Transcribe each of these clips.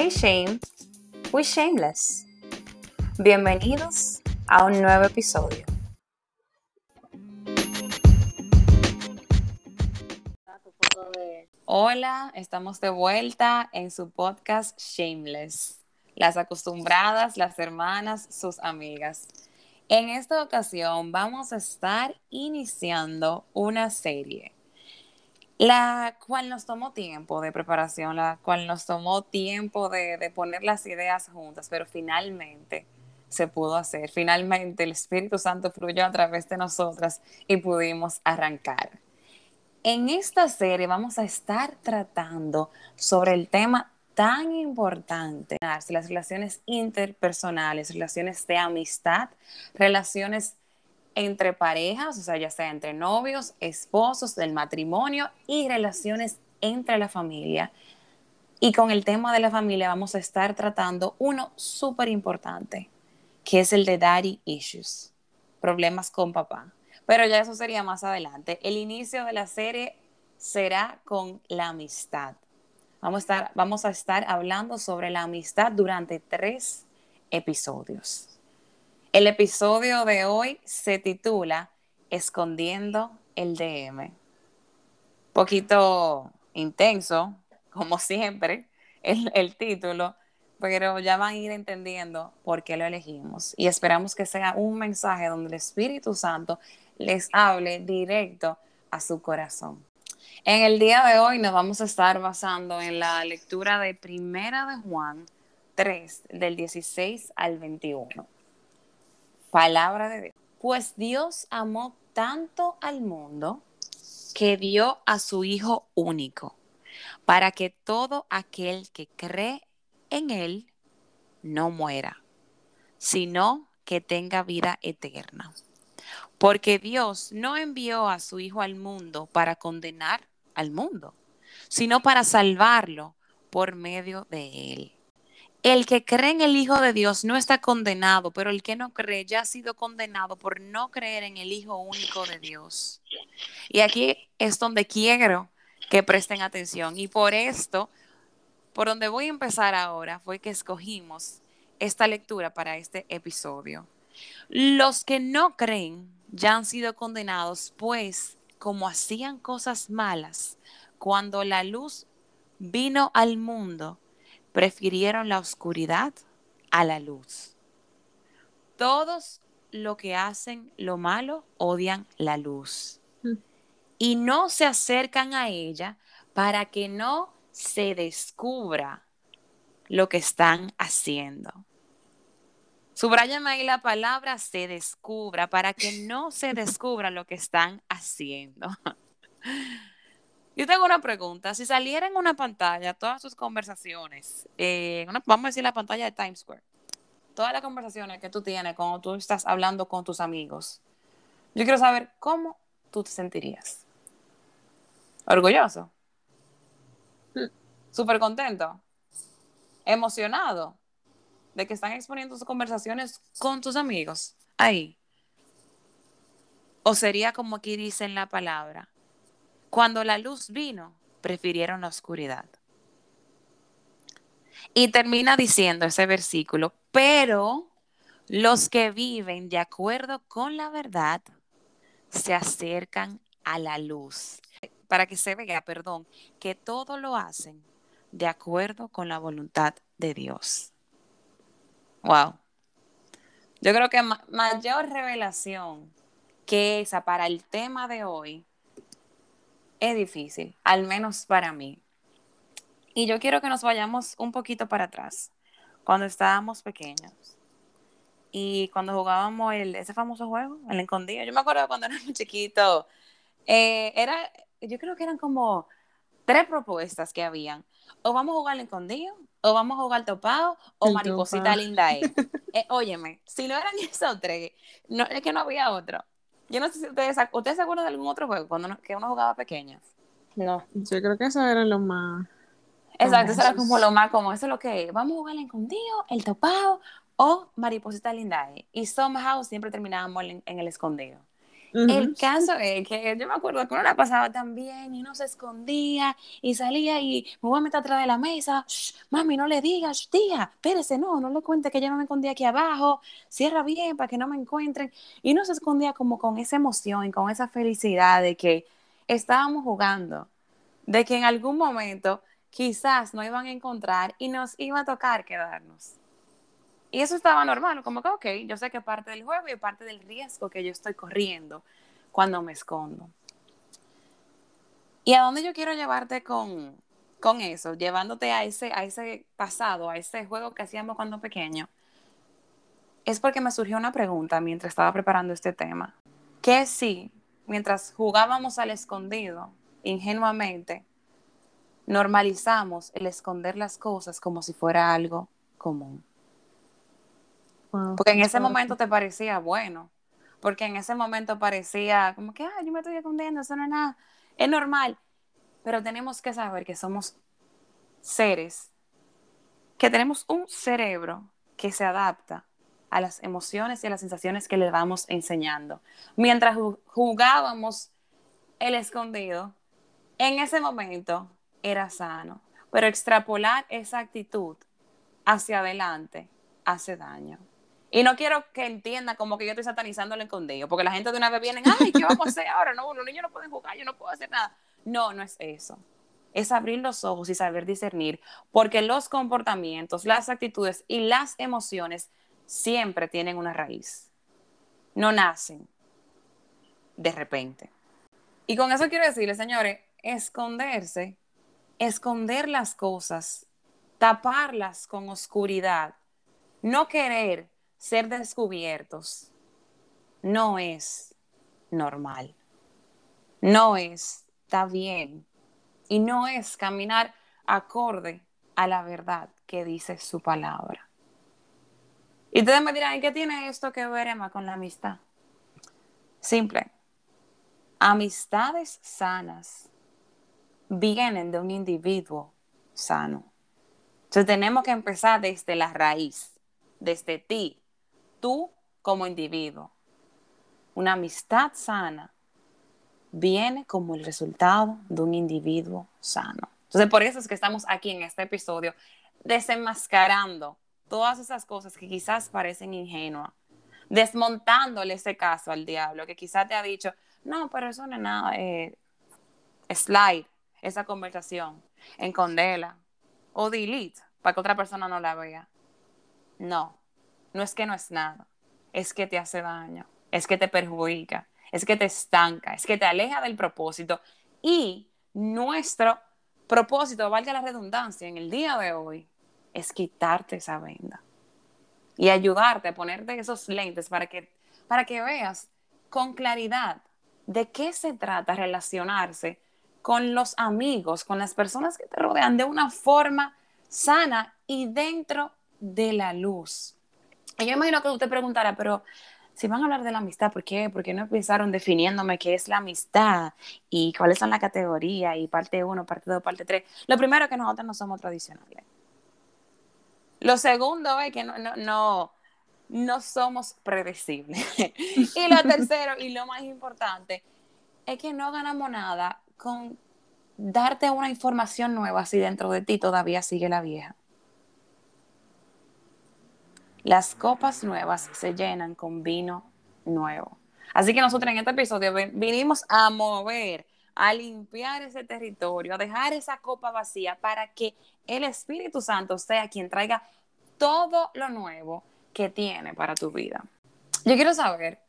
Hey Shame, we shameless. Bienvenidos a un nuevo episodio. Hola, estamos de vuelta en su podcast Shameless. Las acostumbradas, las hermanas, sus amigas. En esta ocasión vamos a estar iniciando una serie, la cual nos tomó tiempo de preparación, la cual nos tomó tiempo de, de poner las ideas juntas, pero finalmente se pudo hacer. Finalmente el Espíritu Santo fluyó a través de nosotras y pudimos arrancar. En esta serie vamos a estar tratando sobre el tema tan importante, las relaciones interpersonales, relaciones de amistad, relaciones entre parejas, o sea, ya sea entre novios, esposos, del matrimonio y relaciones entre la familia. Y con el tema de la familia vamos a estar tratando uno súper importante, que es el de daddy issues, problemas con papá. Pero ya eso sería más adelante. El inicio de la serie será con la amistad. Vamos a estar, vamos a estar hablando sobre la amistad durante tres episodios. El episodio de hoy se titula Escondiendo el DM. Poquito intenso, como siempre, el, título, pero ya van a ir entendiendo por qué lo elegimos. Y esperamos que sea un mensaje donde el Espíritu Santo les hable directo a su corazón. En el día de hoy nos vamos a estar basando en la lectura de Primera de Juan 3, del 16 al 21. Palabra de Dios. Pues Dios amó tanto al mundo que dio a su Hijo único, para que todo aquel que cree en Él no muera, sino que tenga vida eterna. Porque Dios no envió a su Hijo al mundo para condenar al mundo, sino para salvarlo por medio de Él. El que cree en el Hijo de Dios no está condenado, pero el que no cree ya ha sido condenado por no creer en el Hijo único de Dios. Y aquí es donde quiero que presten atención. Y por esto, por donde voy a empezar ahora, fue que escogimos esta lectura para este episodio. Los que no creen ya han sido condenados, pues como hacían cosas malas, cuando la luz vino al mundo, prefirieron la oscuridad a la luz. Todos lo que hacen lo malo odian la luz y no se acercan a ella para que no se descubra lo que están haciendo. Subrayame ahí la palabra se descubra para que no se descubra lo que están haciendo. Yo tengo una pregunta. Si saliera en una pantalla todas sus conversaciones, eh, vamos a decir la pantalla de Times Square, todas las conversaciones que tú tienes cuando tú estás hablando con tus amigos, yo quiero saber cómo tú te sentirías. Orgulloso. Súper contento. Emocionado de que están exponiendo sus conversaciones con tus amigos ahí. O sería como aquí dice en la palabra, cuando la luz vino, prefirieron la oscuridad. Y termina diciendo ese versículo, pero los que viven de acuerdo con la verdad se acercan a la luz. Para que se vea, perdón, que todo lo hacen de acuerdo con la voluntad de Dios. Wow. Yo creo que mayor revelación que esa para el tema de hoy es difícil, al menos para mí. Y yo quiero que nos vayamos un poquito para atrás, cuando estábamos pequeños. Y cuando jugábamos el, ese famoso juego, el escondido. Yo me acuerdo cuando era muy chiquito. Eh, era, yo creo que eran como tres propuestas que habían. O vamos a jugar el escondido, o vamos a jugar topado, o mariposita linda. Eh, óyeme, si no eran esos tres, no, es que no había otro. Yo no sé si ustedes, ¿ustedes se acuerdan de algún otro juego cuando que uno jugaba pequeña? No. Yo creo que eso era lo más. Exacto, eso era como lo más como eso es lo que vamos a jugar el escondido, el topado o mariposita linda. Y somehow siempre terminábamos en, el escondido. El caso es que yo me acuerdo que uno la pasaba tan bien y uno se escondía y salía y me voy a meter atrás de la mesa. mami, no le digas, tía, espérese, no, no le cuente que yo no me escondí aquí abajo. Cierra bien para que no me encuentren. Y uno se escondía como con esa emoción, con esa felicidad de que estábamos jugando, de que en algún momento quizás no iban a encontrar y nos iba a tocar quedarnos. Y eso estaba normal, como que, ok, yo sé que parte del juego y parte del riesgo que yo estoy corriendo cuando me escondo. ¿Y a dónde yo quiero llevarte con, con eso? Llevándote a ese, a ese pasado, a ese juego que hacíamos cuando pequeño. Es porque me surgió una pregunta mientras estaba preparando este tema. ¿Qué si, mientras jugábamos al escondido, ingenuamente, normalizamos el esconder las cosas como si fuera algo común? Porque en ese momento te parecía bueno, porque en ese momento parecía como que, ay, yo me estoy escondiendo, eso no es nada, es normal, pero tenemos que saber que somos seres, que tenemos un cerebro que se adapta a las emociones y a las sensaciones que le vamos enseñando. Mientras jugábamos el escondido, en ese momento era sano, pero extrapolar esa actitud hacia adelante hace daño. Y no quiero que entienda como que yo estoy satanizando el escondido, porque la gente de una vez viene, ay, ¿qué vamos a hacer ahora? No, los niños no pueden jugar, yo no puedo hacer nada. No, no es eso. Es abrir los ojos y saber discernir, porque los comportamientos, las actitudes y las emociones siempre tienen una raíz. No nacen de repente. Y con eso quiero decirles, señores, esconderse, esconder las cosas, taparlas con oscuridad, no querer ser descubiertos no es normal, no es, está bien y no es caminar acorde a la verdad que dice su palabra. Y ustedes me dirán, ¿y qué tiene esto que ver, Emma, con la amistad? Simple. Amistades sanas vienen de un individuo sano. Entonces tenemos que empezar desde la raíz, desde ti, tú como individuo. Una amistad sana viene como el resultado de un individuo sano. Entonces, por eso es que estamos aquí en este episodio desenmascarando todas esas cosas que quizás parecen ingenuas, desmontándole ese caso al diablo que quizás te ha dicho, no, pero eso no es nada, eh, slide esa conversación, encondela o delete para que otra persona no la vea. No, no es que no es nada, es que te hace daño, es que te perjudica, es que te estanca, es que te aleja del propósito. Y nuestro propósito, valga la redundancia, en el día de hoy, es quitarte esa venda y ayudarte a ponerte esos lentes para que, para que veas con claridad de qué se trata relacionarse con los amigos, con las personas que te rodean de una forma sana y dentro de la luz. Y yo imagino que usted preguntará, pero si van a hablar de la amistad, ¿por qué? ¿Por qué no empezaron definiéndome qué es la amistad y cuáles son las categorías y parte 1, parte 2, parte 3? Lo primero es que nosotros no somos tradicionales. Lo segundo es que no, no, no, no somos predecibles. y lo tercero y lo más importante es que no ganamos nada con darte una información nueva si dentro de ti todavía sigue la vieja. Las copas nuevas se llenan con vino nuevo. Así que nosotros en este episodio vinimos a mover, a limpiar ese territorio, a dejar esa copa vacía para que el Espíritu Santo sea quien traiga todo lo nuevo que tiene para tu vida. Yo quiero saber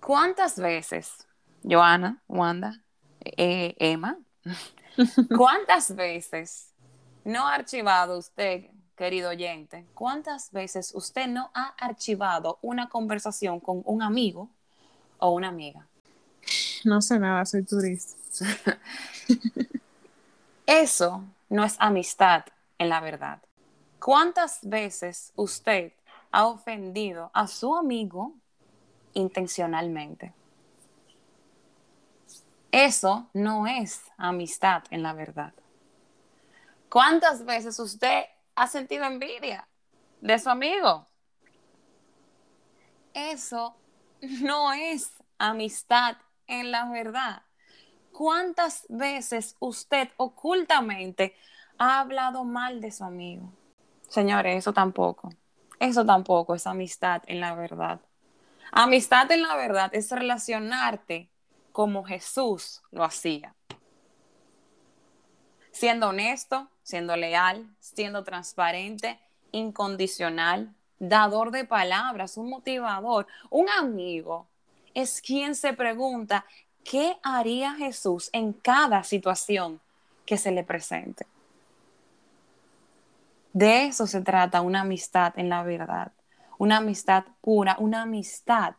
cuántas veces, Joana, Wanda, eh, Emma, cuántas veces no ha archivado usted querido oyente, ¿cuántas veces usted no ha archivado una conversación con un amigo o una amiga? No sé nada, soy turista. Eso no es amistad en la verdad. ¿Cuántas veces usted ha ofendido a su amigo intencionalmente? Eso no es amistad en la verdad. ¿Cuántas veces usted ha sentido envidia de su amigo. Eso no es amistad en la verdad. ¿Cuántas veces usted ocultamente ha hablado mal de su amigo? Señores, eso tampoco. Eso tampoco es amistad en la verdad. Amistad en la verdad es relacionarte como Jesús lo hacía. Siendo honesto, siendo leal, siendo transparente, incondicional, dador de palabras, un motivador, un amigo. Es quien se pregunta, ¿qué haría Jesús en cada situación que se le presente? De eso se trata una amistad en la verdad, una amistad pura, una amistad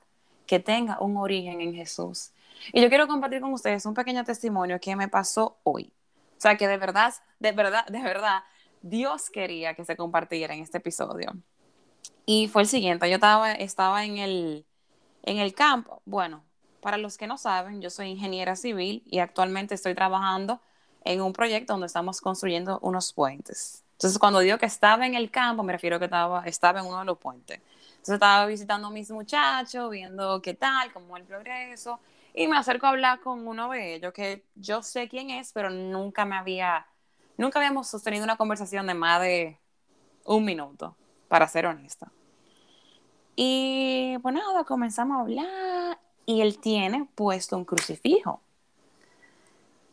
que tenga un origen en Jesús. Y yo quiero compartir con ustedes un pequeño testimonio que me pasó hoy. O sea, que de verdad, de verdad, de verdad, Dios quería que se compartiera en este episodio. Y fue el siguiente, yo estaba, estaba en, el, en el campo. Bueno, para los que no saben, yo soy ingeniera civil y actualmente estoy trabajando en un proyecto donde estamos construyendo unos puentes. Entonces, cuando digo que estaba en el campo, me refiero a que estaba, estaba en uno de los puentes. Entonces, estaba visitando a mis muchachos, viendo qué tal, cómo el progreso, y me acerco a hablar con uno de ellos, que yo sé quién es, pero nunca me había, nunca habíamos sostenido una conversación de más de un minuto, para ser honesta. Y pues nada, comenzamos a hablar y él tiene puesto un crucifijo.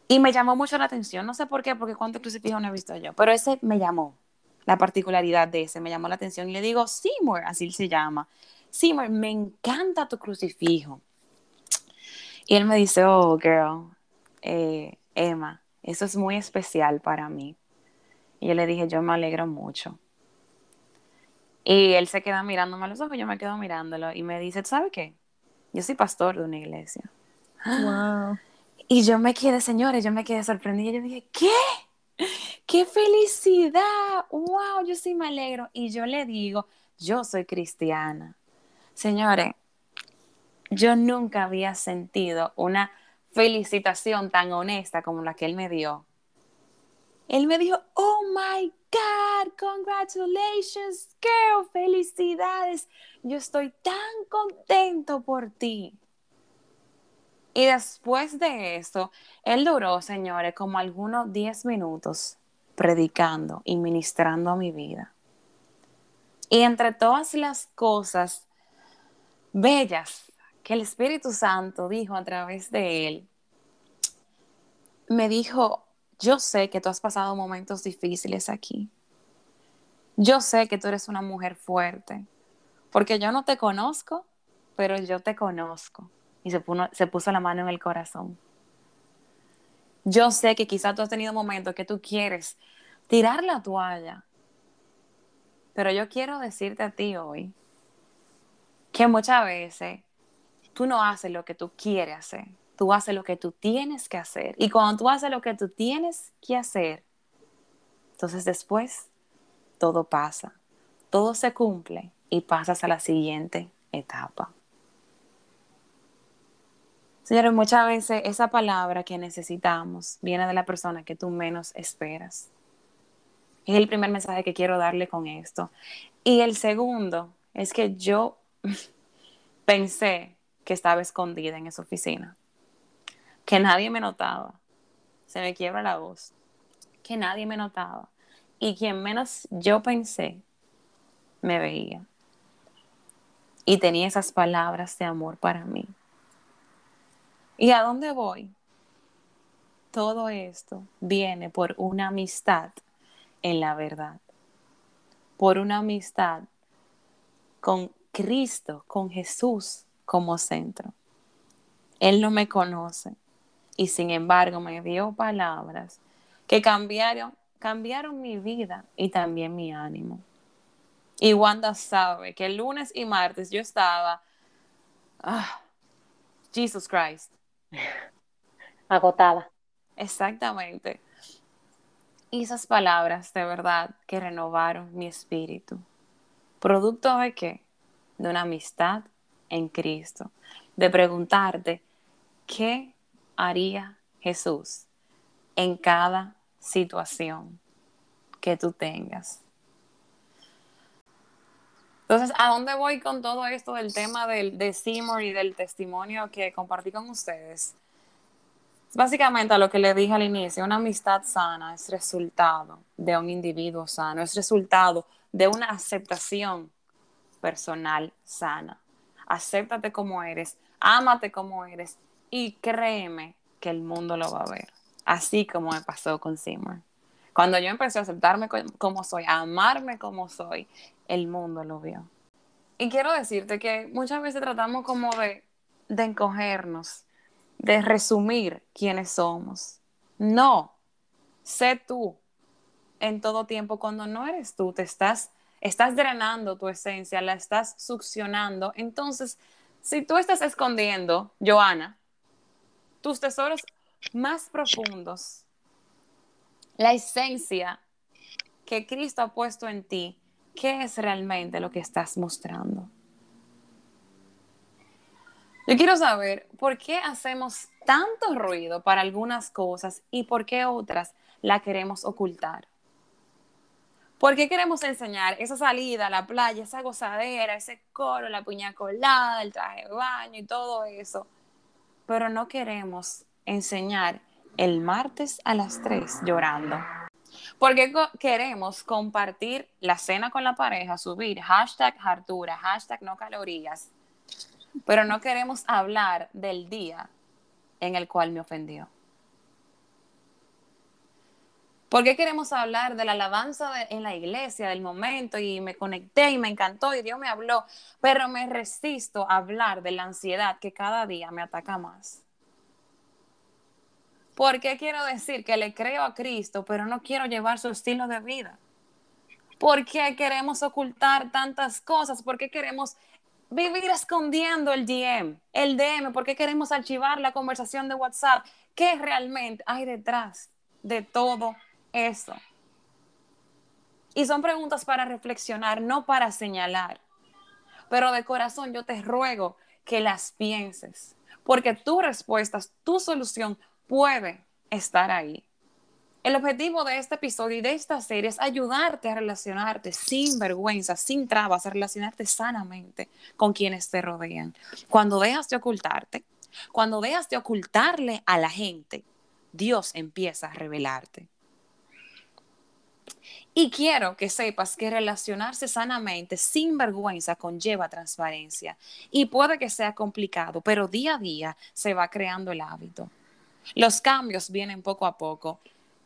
Y me llamó mucho la atención, no sé por qué, porque cuántos crucifijos no he visto yo, pero ese me llamó, la particularidad de ese me llamó la atención y le digo, Seymour, así se llama, Seymour, me encanta tu crucifijo. Y él me dice, oh, girl, eh, Emma, eso es muy especial para mí. Y yo le dije, yo me alegro mucho. Y él se queda mirándome a los ojos, yo me quedo mirándolo y me dice, ¿sabe qué? Yo soy pastor de una iglesia. Wow. Y yo me quedé, señores, yo me quedé sorprendida. Yo dije, ¿qué? ¡Qué felicidad! ¡Wow! Yo sí me alegro. Y yo le digo, yo soy cristiana. Señores, yo nunca había sentido una felicitación tan honesta como la que él me dio. Él me dijo, oh my God, congratulations, girl, felicidades. Yo estoy tan contento por ti. Y después de eso, él duró, señores, como algunos 10 minutos predicando y ministrando a mi vida. Y entre todas las cosas bellas que el Espíritu Santo dijo a través de él, me dijo, yo sé que tú has pasado momentos difíciles aquí. Yo sé que tú eres una mujer fuerte, porque yo no te conozco, pero yo te conozco y se, se puso la mano en el corazón. Yo sé que quizás tú has tenido momentos que tú quieres tirar la toalla, pero yo quiero decirte a ti hoy que muchas veces tú no haces lo que tú quieres hacer, tú haces lo que tú tienes que hacer. Y cuando tú haces lo que tú tienes que hacer, entonces después todo pasa, todo se cumple y pasas a la siguiente etapa. Señores, muchas veces esa palabra que necesitamos viene de la persona que tú menos esperas. Es el primer mensaje que quiero darle con esto. Y el segundo es que yo pensé que estaba escondida en esa oficina, que nadie me notaba. Se me quiebra la voz. Que nadie me notaba. Y quien menos yo pensé, me veía. Y tenía esas palabras de amor para mí. ¿Y a dónde voy? Todo esto viene por una amistad en la verdad, por una amistad con Cristo, con Jesús como centro. Él no me conoce y sin embargo me dio palabras que cambiaron, cambiaron mi vida y también mi ánimo. Y Wanda sabe que el lunes y martes yo estaba, ah, Jesus Christ, Agotada. Exactamente. Y esas palabras de verdad que renovaron mi espíritu. ¿Producto de qué? De una amistad en Cristo. De preguntarte, ¿qué haría Jesús en cada situación que tú tengas? Entonces, ¿a dónde voy con todo esto del tema del, de Seymour y del testimonio que compartí con ustedes? Básicamente a lo que le dije al inicio, una amistad sana es resultado de un individuo sano, es resultado de una aceptación personal sana. Acéptate como eres, ámate como eres y créeme que el mundo lo va a ver, así como me pasó con Seymour. Cuando yo empecé a aceptarme como soy, a amarme como soy, el mundo lo vio. Y quiero decirte que muchas veces tratamos como de, de encogernos, de resumir quiénes somos. No, sé tú en todo tiempo. Cuando no eres tú, te estás, estás drenando tu esencia, la estás succionando. Entonces, si tú estás escondiendo, Joana, tus tesoros más profundos, la esencia que Cristo ha puesto en ti, ¿qué es realmente lo que estás mostrando? Yo quiero saber por qué hacemos tanto ruido para algunas cosas y por qué otras la queremos ocultar. ¿Por qué queremos enseñar esa salida a la playa, esa gozadera, ese coro, la piña colada, el traje de baño y todo eso? Pero no queremos enseñar el martes a las 3 llorando. Porque queremos compartir la cena con la pareja, subir hashtag hartura, hashtag no calorías, pero no queremos hablar del día en el cual me ofendió. ¿Por qué queremos hablar de la alabanza en la iglesia, del momento, y me conecté y me encantó y Dios me habló, pero me resisto a hablar de la ansiedad que cada día me ataca más? ¿Por qué quiero decir que le creo a Cristo, pero no quiero llevar su estilo de vida? ¿Por qué queremos ocultar tantas cosas? ¿Por qué queremos vivir escondiendo el DM, el DM? ¿Por qué queremos archivar la conversación de WhatsApp? ¿Qué realmente hay detrás de todo eso? Y son preguntas para reflexionar, no para señalar. Pero de corazón yo te ruego que las pienses, porque tu respuesta, tu solución puede estar ahí. El objetivo de este episodio y de esta serie es ayudarte a relacionarte sin vergüenza, sin trabas, a relacionarte sanamente con quienes te rodean. Cuando dejas de ocultarte, cuando dejas de ocultarle a la gente, Dios empieza a revelarte. Y quiero que sepas que relacionarse sanamente, sin vergüenza, conlleva transparencia. Y puede que sea complicado, pero día a día se va creando el hábito. Los cambios vienen poco a poco.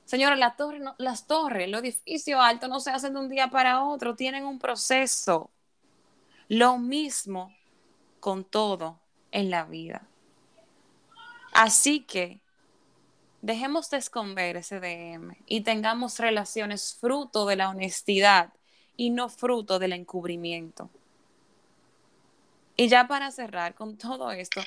Señora, la torre, las torres, los edificios altos no se hacen de un día para otro, tienen un proceso. Lo mismo con todo en la vida. Así que dejemos de esconder ese DM y tengamos relaciones fruto de la honestidad y no fruto del encubrimiento. Y ya para cerrar con todo esto,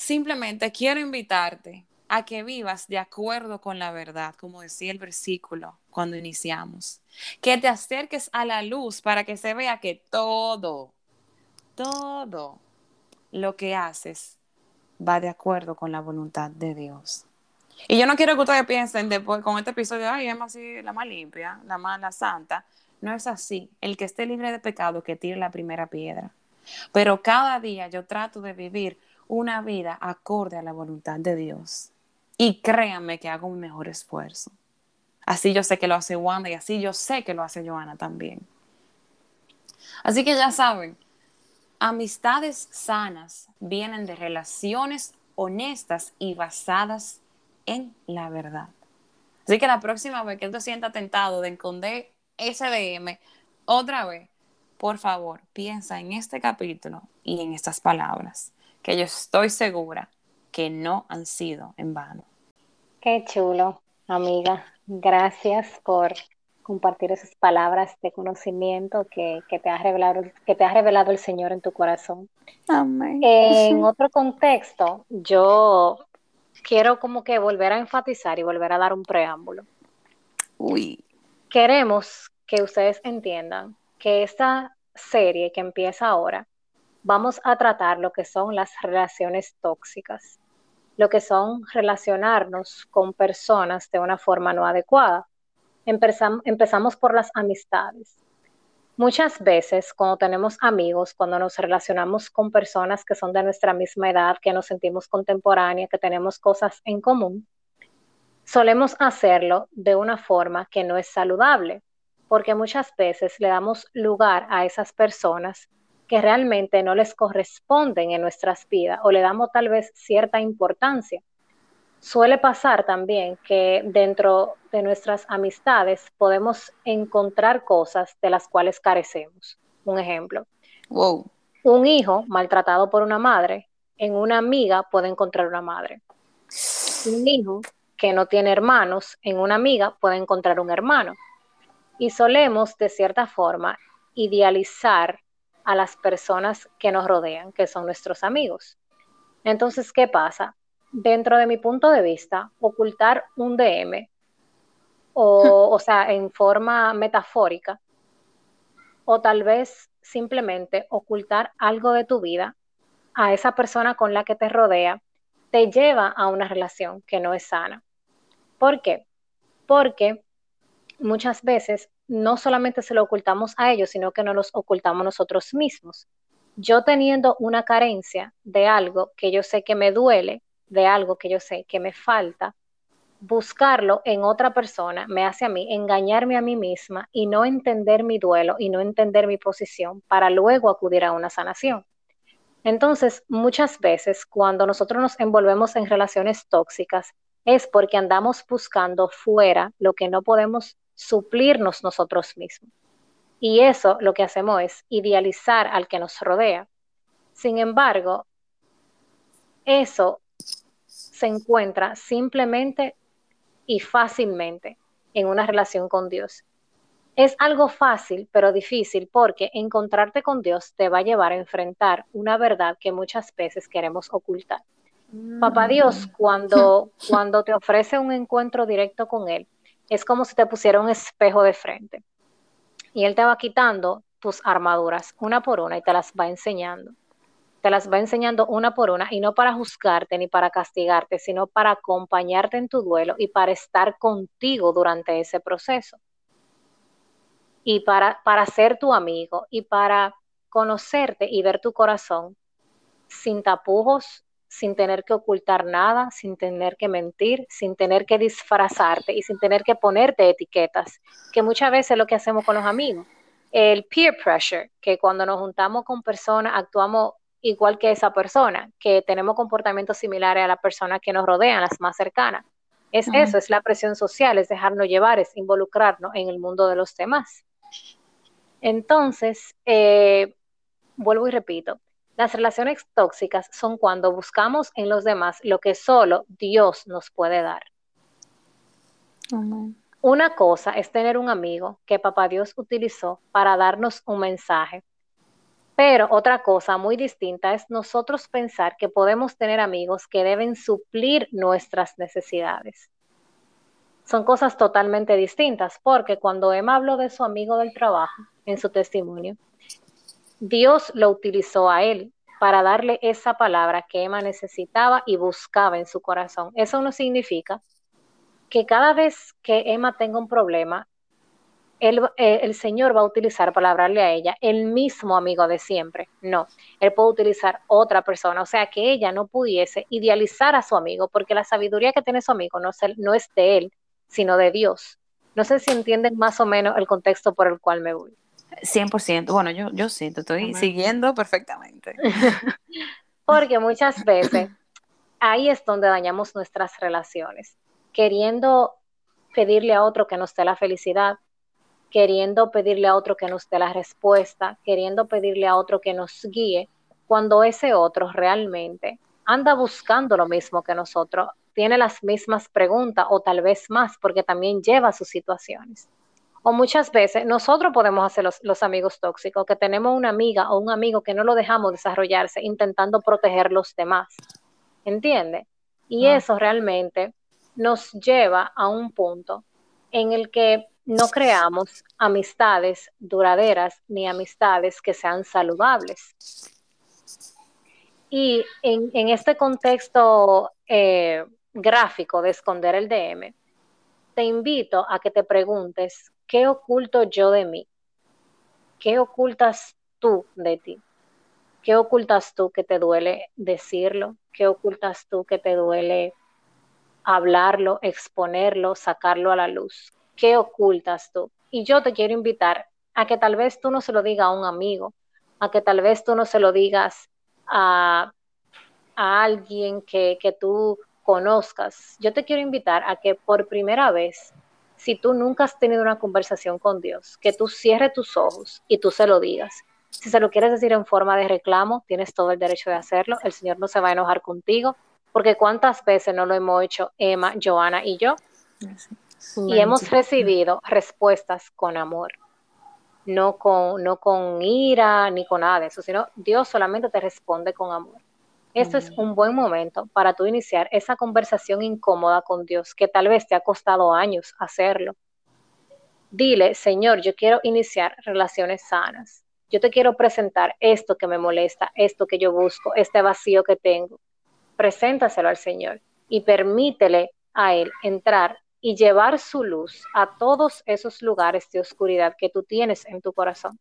Simplemente quiero invitarte a que vivas de acuerdo con la verdad, como decía el versículo cuando iniciamos. Que te acerques a la luz para que se vea que todo, todo lo que haces va de acuerdo con la voluntad de Dios. Y yo no quiero que ustedes piensen después con este episodio, ay, es así, la más limpia, la más santa. No es así. El que esté libre de pecado, que tire la primera piedra. Pero cada día yo trato de vivir una vida acorde a la voluntad de Dios. Y créanme que hago un mejor esfuerzo. Así yo sé que lo hace Wanda y así yo sé que lo hace Joana también. Así que ya saben, amistades sanas vienen de relaciones honestas y basadas en la verdad. Así que la próxima vez que tú te sientas tentado de esconder ese DM, otra vez, por favor, piensa en este capítulo y en estas palabras que yo estoy segura que no han sido en vano. Qué chulo, amiga. Gracias por compartir esas palabras de conocimiento que, te, ha revelado, que te ha revelado el Señor en tu corazón. Amén. En otro contexto, yo quiero como que volver a enfatizar y volver a dar un preámbulo. Uy. Queremos que ustedes entiendan que esta serie que empieza ahora vamos a tratar lo que son las relaciones tóxicas, lo que son relacionarnos con personas de una forma no adecuada. Empezamos, por las amistades. Muchas veces cuando tenemos amigos, cuando nos relacionamos con personas que son de nuestra misma edad, que nos sentimos contemporáneas, que tenemos cosas en común, solemos hacerlo de una forma que no es saludable, porque muchas veces le damos lugar a esas personas que realmente no les corresponden en nuestras vidas o le damos tal vez cierta importancia suele pasar también que dentro de nuestras amistades podemos encontrar cosas de las cuales carecemos. Un ejemplo. Wow. Un hijo maltratado por una madre, en una amiga puede encontrar una madre. Un hijo que no tiene hermanos, en una amiga puede encontrar un hermano. Y solemos, de cierta forma, idealizar a las personas que nos rodean, que son nuestros amigos. Entonces, ¿qué pasa? Dentro de mi punto de vista, ocultar un DM, o, o sea, en forma metafórica, o tal vez simplemente ocultar algo de tu vida a esa persona con la que te rodea, te lleva a una relación que no es sana. ¿Por qué? Porque muchas veces no solamente se lo ocultamos a ellos, sino que nos los ocultamos nosotros mismos. Yo teniendo una carencia de algo que yo sé que me duele, de algo que yo sé que me falta, buscarlo en otra persona me hace a mí engañarme a mí misma y no entender mi duelo y no entender mi posición para luego acudir a una sanación. Entonces, muchas veces cuando nosotros nos envolvemos en relaciones tóxicas es porque andamos buscando fuera lo que no podemos suplirnos nosotros mismos. Y eso lo que hacemos es idealizar al que nos rodea. Sin embargo, eso se encuentra simplemente y fácilmente en una relación con Dios. Es algo fácil, pero difícil, porque encontrarte con Dios te va a llevar a enfrentar una verdad que muchas veces queremos ocultar. Papá Dios, mm. cuando, cuando te ofrece un encuentro directo con Él, es como si te pusiera un espejo de frente. Y Él te va quitando tus armaduras una por una y te las va enseñando te las va enseñando una por una y no para juzgarte ni para castigarte, sino para acompañarte en tu duelo y para estar contigo durante ese proceso. Y para, para ser tu amigo y para conocerte y ver tu corazón sin tapujos, sin tener que ocultar nada, sin tener que mentir, sin tener que disfrazarte y sin tener que ponerte etiquetas, que muchas veces es lo que hacemos con los amigos. El peer pressure, que cuando nos juntamos con personas actuamos igual que esa persona, que tenemos comportamientos similares a la persona que nos rodean, las más cercanas. Es eso, es la presión social, es dejarnos llevar, es involucrarnos en el mundo de los demás. Entonces, eh, vuelvo y repito, las relaciones tóxicas son cuando buscamos en los demás lo que solo Dios nos puede dar. Una cosa es tener un amigo que Papá Dios utilizó para darnos un mensaje, pero otra cosa muy distinta es nosotros pensar que podemos tener amigos que deben suplir nuestras necesidades. Son cosas totalmente distintas, porque cuando Emma habló de su amigo del trabajo en su testimonio, Dios lo utilizó a él para darle esa palabra que Emma necesitaba y buscaba en su corazón. Eso no significa que cada vez que Emma tenga un problema, eh, el Señor va a utilizar para hablarle a ella el mismo amigo de siempre. No, Él puede utilizar otra persona. O sea, que ella no pudiese idealizar a su amigo, porque la sabiduría que tiene su amigo no, no es de Él, sino de Dios. No sé si entienden más o menos el contexto por el cual me voy. 100%. Bueno, yo, yo sí, te estoy siguiendo perfectamente. porque muchas veces ahí es donde dañamos nuestras relaciones, queriendo pedirle a otro que nos dé la felicidad, queriendo pedirle a otro que nos dé la respuesta, queriendo pedirle a otro que nos guíe, cuando ese otro realmente anda buscando lo mismo que nosotros, tiene las mismas preguntas o tal vez más, porque también lleva sus situaciones. O muchas veces nosotros podemos hacer los, amigos tóxicos, que tenemos una amiga o un amigo que no lo dejamos desarrollarse intentando proteger los demás. ¿Entiende? Y ah. eso realmente nos lleva a un punto en el que no creamos amistades duraderas ni amistades que sean saludables. Y en, este contexto eh, gráfico de esconder el DM, te invito a que te preguntes, ¿qué oculto yo de mí? ¿qué ocultas tú de ti? ¿Qué ocultas tú que te duele decirlo? ¿Qué ocultas tú que te duele hablarlo, exponerlo, sacarlo a la luz? ¿Qué ocultas tú? Y yo te quiero invitar a que tal vez tú no se lo digas a un amigo, a que tal vez tú no se lo digas a, alguien que, que tú conozcas. Yo te quiero invitar a que por primera vez, si tú nunca has tenido una conversación con Dios, que tú cierres tus ojos y tú se lo digas. Si se lo quieres decir en forma de reclamo, tienes todo el derecho de hacerlo. El Señor no se va a enojar contigo, porque cuántas veces no lo hemos hecho Emma, Joana y yo. Y hemos recibido respuestas con amor, no con, no con ira ni con nada de eso, sino Dios solamente te responde con amor. Este es un buen momento para tú iniciar esa conversación incómoda con Dios, que tal vez te ha costado años hacerlo. Dile, Señor, yo quiero iniciar relaciones sanas. Yo te quiero presentar esto que me molesta, esto que yo busco, este vacío que tengo. Preséntaselo al Señor y permítele a Él entrar y llevar su luz a todos esos lugares de oscuridad que tú tienes en tu corazón.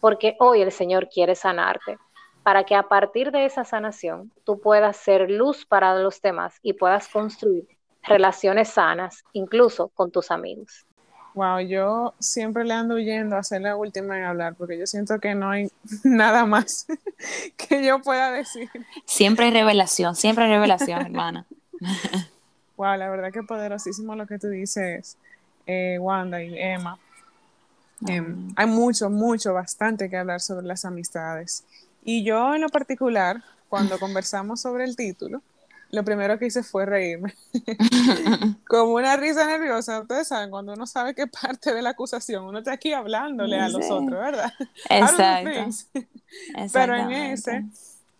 Porque hoy el Señor quiere sanarte para que a partir de esa sanación tú puedas ser luz para los demás y puedas construir relaciones sanas, incluso con tus amigos. Wow, yo siempre le ando huyendo a ser la última en hablar porque yo siento que no hay nada más que yo pueda decir. Siempre hay revelación, siempre hay revelación, hermana. wow, la verdad que poderosísimo lo que tú dices, eh, Wanda y Emma. Em, hay mucho, mucho, bastante que hablar sobre las amistades. Y yo en lo particular, cuando conversamos sobre el título, lo primero que hice fue reírme. Como una risa nerviosa. Ustedes saben, cuando uno sabe qué parte de la acusación, uno está aquí hablándole a los otros, ¿verdad? Exacto. pero en ese,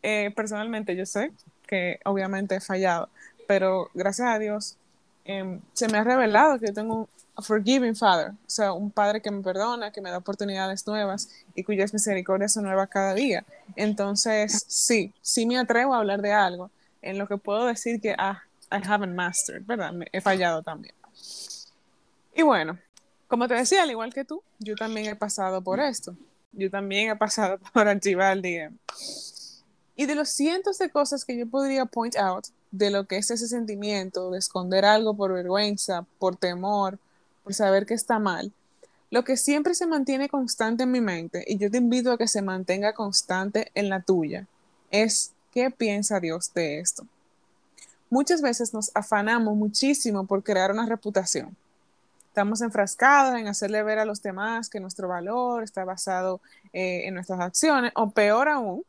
eh, personalmente yo sé que obviamente he fallado, pero gracias a Dios em, se me ha revelado que yo tengo un, forgiving father, o sea, un padre que me perdona, que me da oportunidades nuevas y cuyas misericordias son nuevas cada día. Entonces, sí, sí me atrevo a hablar de algo en lo que puedo decir que, ah, I haven't mastered, ¿verdad? he fallado también. Y bueno, como te decía, al igual que tú, yo también he pasado por esto. Yo también he pasado por archivar el DM. Y de los cientos de cosas que yo podría point out de lo que es ese sentimiento de esconder algo por vergüenza, por temor, por saber que está mal. Lo que siempre se mantiene constante en mi mente, y yo te invito a que se mantenga constante en la tuya, es qué piensa Dios de esto. Muchas veces nos afanamos muchísimo por crear una reputación. Estamos enfrascados en hacerle ver a los demás que nuestro valor está basado eh, en nuestras acciones, o peor aún,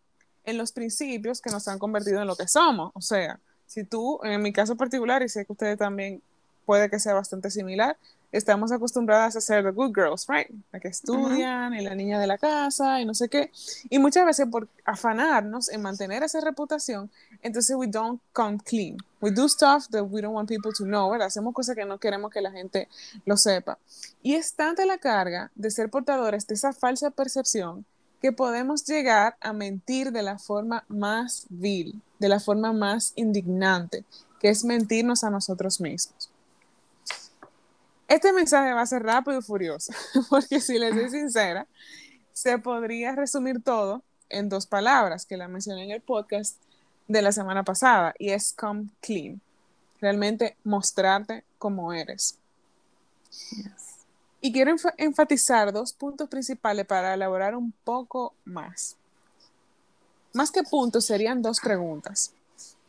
en los principios que nos han convertido en lo que somos. O sea, si tú, en mi caso particular, y sé que ustedes también puede que sea bastante similar, estamos acostumbradas a ser the good girls, right? La que estudian y la niña de la casa y no sé qué. Y muchas veces por afanarnos en mantener esa reputación, entonces we don't come clean. We do stuff that we don't want people to know, ¿verdad? Hacemos cosas que no queremos que la gente lo sepa. Y es tanta la carga de ser portadores de esa falsa percepción que podemos llegar a mentir de la forma más vil, de la forma más indignante, que es mentirnos a nosotros mismos. Este mensaje va a ser rápido y furioso, porque si les soy sincera, se podría resumir todo en dos palabras que la mencioné en el podcast de la semana pasada, y es come clean. Realmente mostrarte como eres. Y quiero enfatizar dos puntos principales para elaborar un poco más. Más que puntos, serían dos preguntas.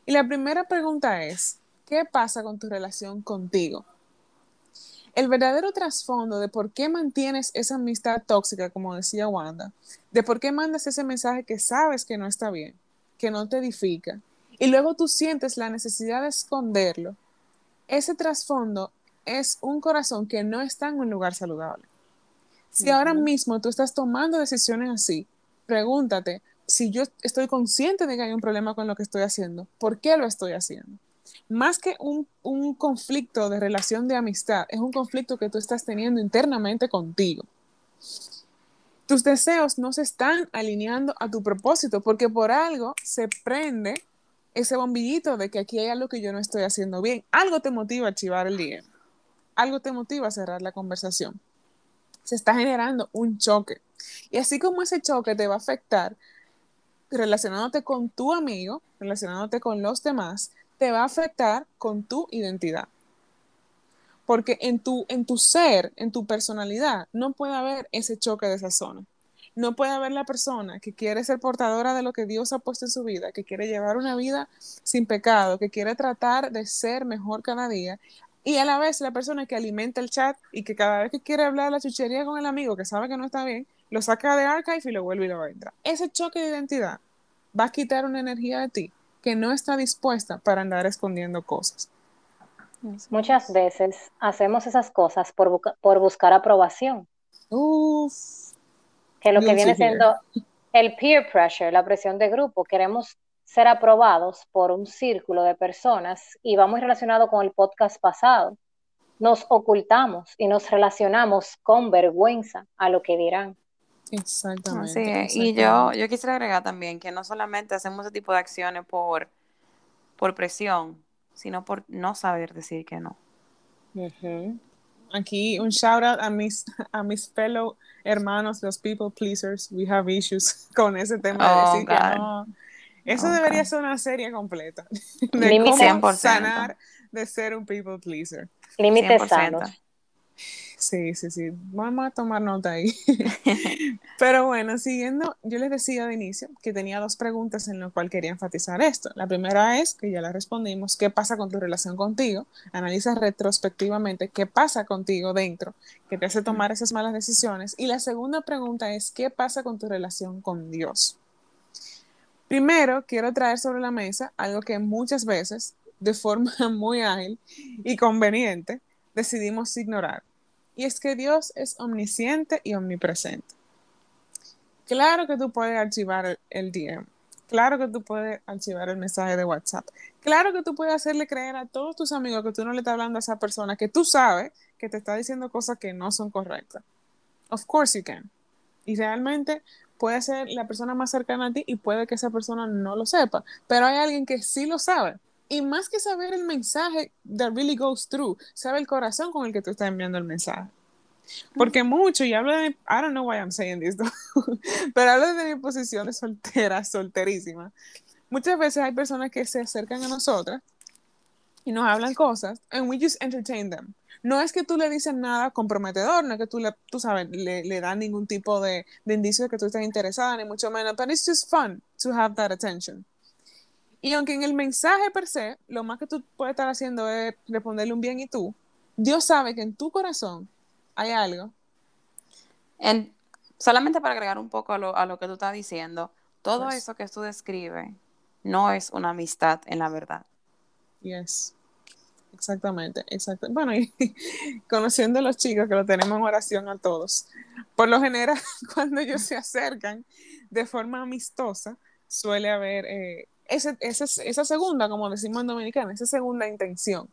Y la primera pregunta es, ¿qué pasa con tu relación contigo? el verdadero trasfondo de por qué mantienes esa amistad tóxica, como decía Wanda, de por qué mandas ese mensaje que sabes que no está bien, que no te edifica, y luego tú sientes la necesidad de esconderlo, ese trasfondo es un corazón que no está en un lugar saludable. Si ahora mismo tú estás tomando decisiones así, pregúntate si yo estoy consciente de que hay un problema con lo que estoy haciendo, ¿por qué lo estoy haciendo? más que un, conflicto de relación de amistad, es un conflicto que tú estás teniendo internamente contigo. Tus deseos no se están alineando a tu propósito porque por algo se prende ese bombillito de que aquí hay algo que yo no estoy haciendo bien. Algo te motiva a archivar el día. Algo te motiva a cerrar la conversación. Se está generando un choque. Y así como ese choque te va a afectar relacionándote con tu amigo, relacionándote con los demás, te va a afectar con tu identidad. Porque en tu, en tu ser, en tu personalidad, no puede haber ese choque de esa zona. No puede haber la persona que quiere ser portadora de lo que Dios ha puesto en su vida, que quiere llevar una vida sin pecado, que quiere tratar de ser mejor cada día, y a la vez la persona que alimenta el chat y que cada vez que quiere hablar la chuchería con el amigo que sabe que no está bien, lo saca de archive y lo vuelve y lo entra. Ese choque de identidad va a quitar una energía de ti que no está dispuesta para andar escondiendo cosas. Muchas veces hacemos esas cosas por, por buscar aprobación. Uf, que lo que viene siendo el peer pressure, la presión de grupo. Queremos ser aprobados por un círculo de personas y va muy relacionado con el podcast pasado. Nos ocultamos y nos relacionamos con vergüenza a lo que dirán. Exactamente. Y yo, yo quisiera agregar también que no solamente hacemos ese tipo de acciones por, por presión, sino por no saber decir que no. Aquí un shout out a mis, a mis fellow hermanos, los people pleasers. We have issues con ese tema de oh, decir que no. Eso debería ser una serie completa. De cómo sanar de ser un people pleaser. Límites sanos. Sí, sí, sí. Vamos a tomar nota ahí. Pero bueno, siguiendo, yo les decía de inicio que tenía dos preguntas en las cuales quería enfatizar esto. La primera es, que ya la respondimos, ¿qué pasa con tu relación contigo? Analiza retrospectivamente qué pasa contigo dentro, que te hace tomar esas malas decisiones. Y la segunda pregunta es, ¿qué pasa con tu relación con Dios? Primero, quiero traer sobre la mesa algo que muchas veces, de forma muy ágil y conveniente, decidimos ignorar y es que Dios es omnisciente y omnipresente. Claro que tú puedes archivar el DM. Claro que tú puedes archivar el mensaje de WhatsApp. Claro que tú puedes hacerle creer a todos tus amigos que tú no le estás hablando a esa persona que tú sabes que te está diciendo cosas que no son correctas. Of course you can. Y realmente puede ser la persona más cercana a ti y puede que esa persona no lo sepa. Pero hay alguien que sí lo sabe y más que saber el mensaje that really goes through, sabe el corazón con el que tú estás enviando el mensaje. Porque mucho, y hablo de, I don't know why I'm saying this, pero hablo de mi posición de soltera, solterísima. Muchas veces hay personas que se acercan a nosotras y nos hablan cosas, and we just entertain them. No es que tú le dices nada comprometedor, no es que tú, le, tú sabes, le, le das ningún tipo de, de indicio de que tú estás interesada, ni mucho menos, but it's just fun to have that attention. Y aunque en el mensaje per se, lo más que tú puedes estar haciendo es responderle un bien y tú, Dios sabe que en tu corazón hay algo. En, solamente para agregar un poco a lo, a lo que tú estás diciendo, todo eso que tú describes no es una amistad en la verdad. Yes. Exactamente, exacto. Bueno, y conociendo a los chicos que lo tenemos en oración a todos, por lo general, cuando ellos se acercan de forma amistosa, suele haber eh, ese, esa segunda, como decimos en Dominicana, esa segunda intención.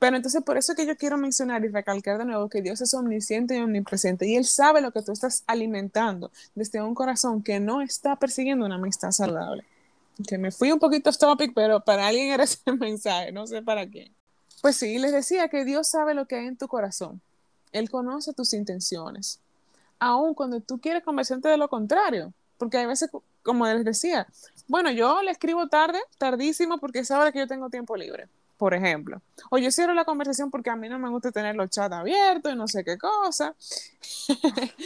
Pero entonces por eso que yo quiero mencionar y recalcar de nuevo que Dios es omnisciente y omnipresente y Él sabe lo que tú estás alimentando desde un corazón que no está persiguiendo una amistad saludable. Que me fui un poquito off topic, pero para alguien era ese mensaje, no sé para quién. Pues sí, les decía que Dios sabe lo que hay en tu corazón. Él conoce tus intenciones. Aun cuando tú quieres convencerte de lo contrario, porque hay veces, como les decía, bueno, yo le escribo tarde, tardísimo, porque es ahora que yo tengo tiempo libre, por ejemplo. O yo cierro la conversación porque a mí no me gusta tener los chats abiertos y no sé qué cosa.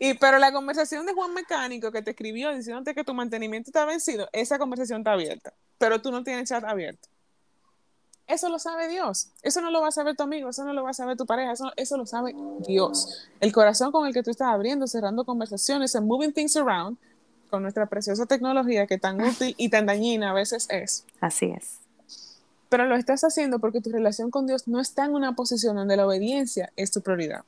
y, pero la conversación de Juan Mecánico que te escribió diciéndote que tu mantenimiento está vencido, esa conversación está abierta, pero tú no tienes chat abierto. Eso lo sabe Dios. Eso no lo va a saber tu amigo, eso no lo va a saber tu pareja, eso, eso lo sabe Dios. El corazón con el que tú estás abriendo, cerrando conversaciones, and moving things around, con nuestra preciosa tecnología que tan útil y tan dañina a veces es. Así es. Pero lo estás haciendo porque tu relación con Dios no está en una posición donde la obediencia es tu prioridad.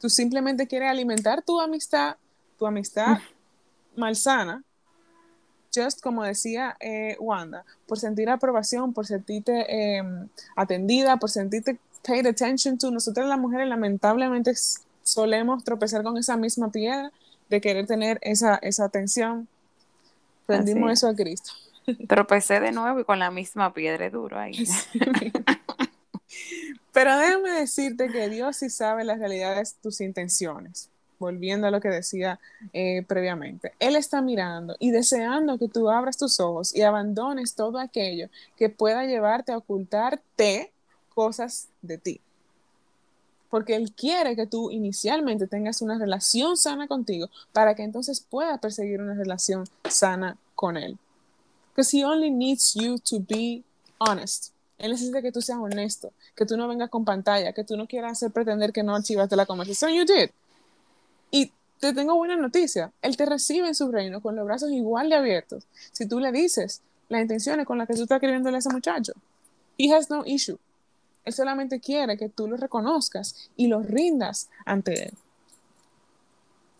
Tú simplemente quieres alimentar tu amistad, tu amistad malsana, just como decía eh, Wanda, por sentir aprobación, por sentirte em, atendida, por sentirte paid attention to. Nosotras las mujeres lamentablemente solemos tropezar con esa misma piedra de querer tener esa, esa atención. Prendimos eso a Cristo. Tropecé de nuevo y con la misma piedra duro ahí. Pero déjame decirte que Dios sí sabe las realidades, tus intenciones. Volviendo a lo que decía eh, previamente, Él está mirando y deseando que tú abras tus ojos y abandones todo aquello que pueda llevarte a ocultarte cosas de ti. Porque Él quiere que tú inicialmente tengas una relación sana contigo para que entonces puedas perseguir una relación sana con Él. Because He only needs you to be honest. Él necesita que tú seas honesto, que tú no vengas con pantalla, que tú no quieras hacer pretender que no archivaste la conversación. You did. Te tengo buena noticia. Él te recibe en su reino con los brazos igual de abiertos. Si tú le dices las intenciones con las que tú estás escribiéndole a ese muchacho. He has no issue. Él solamente quiere que tú lo reconozcas y lo rindas ante Él.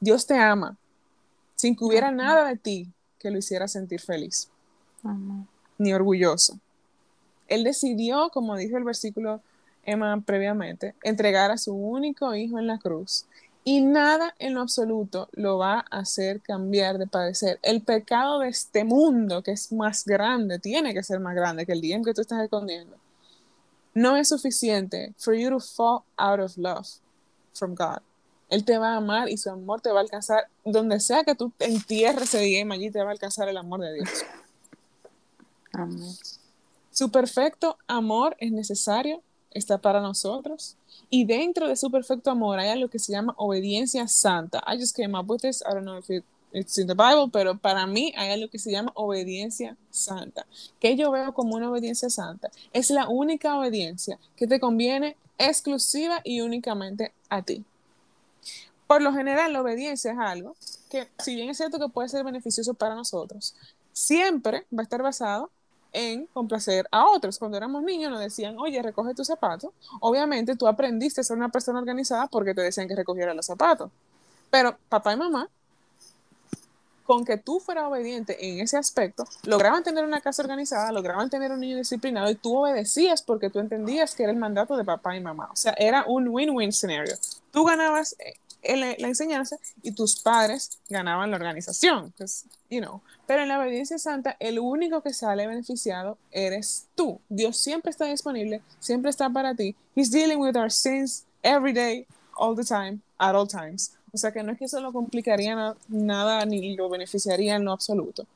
Dios te ama, sin que hubiera nada de ti que lo hiciera sentir feliz, ni orgulloso. Él decidió, como dijo el versículo Emma previamente, entregar a su único hijo en la cruz. Y nada en lo absoluto lo va a hacer cambiar de padecer. El pecado de este mundo, que es más grande, tiene que ser más grande que el día en que tú estás escondiendo, no es suficiente for you to fall out of love from God. Él te va a amar y su amor te va a alcanzar donde sea que tú entierres ese día, allí te va a alcanzar el amor de Dios. Amén. Su perfecto amor es necesario, está para nosotros. Y dentro de su perfecto amor hay algo que se llama obediencia santa. I just came up with this. I don't know if it's in the Bible, pero para mí hay algo que se llama obediencia santa. Que yo veo como una obediencia santa. Es la única obediencia que te conviene exclusiva y únicamente a ti. Por lo general, la obediencia es algo que, si bien es cierto que puede ser beneficioso para nosotros, siempre va a estar basado en complacer a otros. Cuando éramos niños nos decían, oye, recoge tus zapatos. Obviamente tú aprendiste a ser una persona organizada porque te decían que recogiera los zapatos. Pero papá y mamá, con que tú fueras obediente en ese aspecto, lograban tener una casa organizada, lograban tener un niño disciplinado y tú obedecías porque tú entendías que era el mandato de papá y mamá. O sea, era un win-win scenario. Tú ganabas eh, la enseñanza y tus padres ganaban la organización. Pues, you know. Pero en la obediencia santa, el único que sale beneficiado eres tú. Dios siempre está disponible, siempre está para ti. He's dealing with our sins every day, all the time, at all times. O sea que no es que eso lo complicaría nada ni lo beneficiaría en lo absoluto.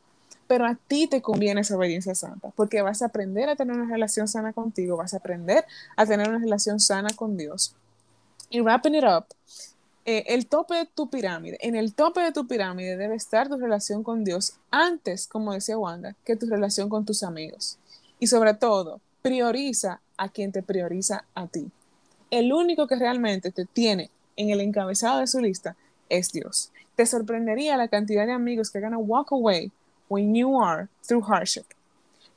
Pero a ti te conviene esa obediencia santa, porque vas a aprender a tener una relación sana contigo, vas a aprender a tener una relación sana con Dios. Y wrapping it up, eh, el tope de tu pirámide, en el tope de tu pirámide debe estar tu relación con Dios antes, como decía Wanda, que tu relación con tus amigos. Y sobre todo, prioriza a quien te prioriza a ti. El único que realmente te tiene en el encabezado de su lista es Dios. Te sorprendería la cantidad de amigos que van a walk away when you are through hardship.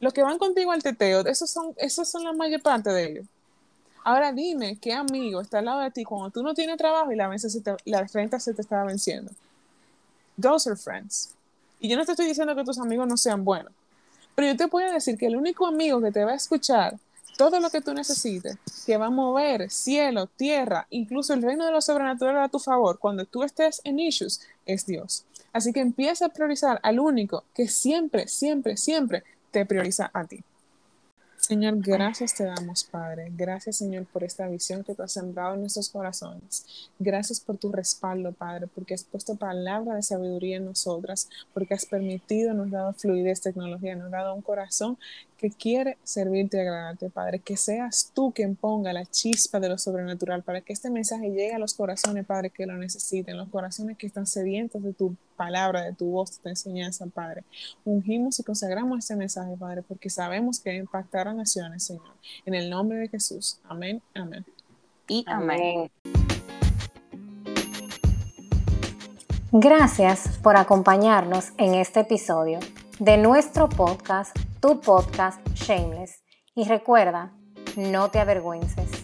Los que van contigo al teteo, esos son, esos son la mayor parte de ellos. Ahora dime qué amigo está al lado de ti cuando tú no tienes trabajo y la, se la renta se te está venciendo. Those are friends. Y yo no te estoy diciendo que tus amigos no sean buenos, pero yo te puedo decir que el único amigo que te va a escuchar todo lo que tú necesites, que va a mover cielo, tierra, incluso el reino de lo sobrenatural a tu favor cuando tú estés en issues, es Dios. Así que empieza a priorizar al único que siempre, siempre, siempre te prioriza a ti. Señor, gracias te damos, Padre. Gracias, Señor, por esta visión que tú has sembrado en nuestros corazones. Gracias por tu respaldo, Padre, porque has puesto palabra de sabiduría en nosotras, porque has permitido, nos dado fluidez, tecnología, nos dado un corazón que quiere servirte y agradarte, Padre. Que seas tú quien ponga la chispa de lo sobrenatural para que este mensaje llegue a los corazones, Padre, que lo necesiten, los corazones que están sedientos de tu palabra, de tu voz, de tu enseñanza, Padre. Ungimos y consagramos este mensaje, Padre, porque sabemos que impactará naciones, Señor. En el nombre de Jesús. Amén, amén. Y amén. Gracias por acompañarnos en este episodio de nuestro podcast, tu podcast Shameless. Y recuerda, no te avergüences.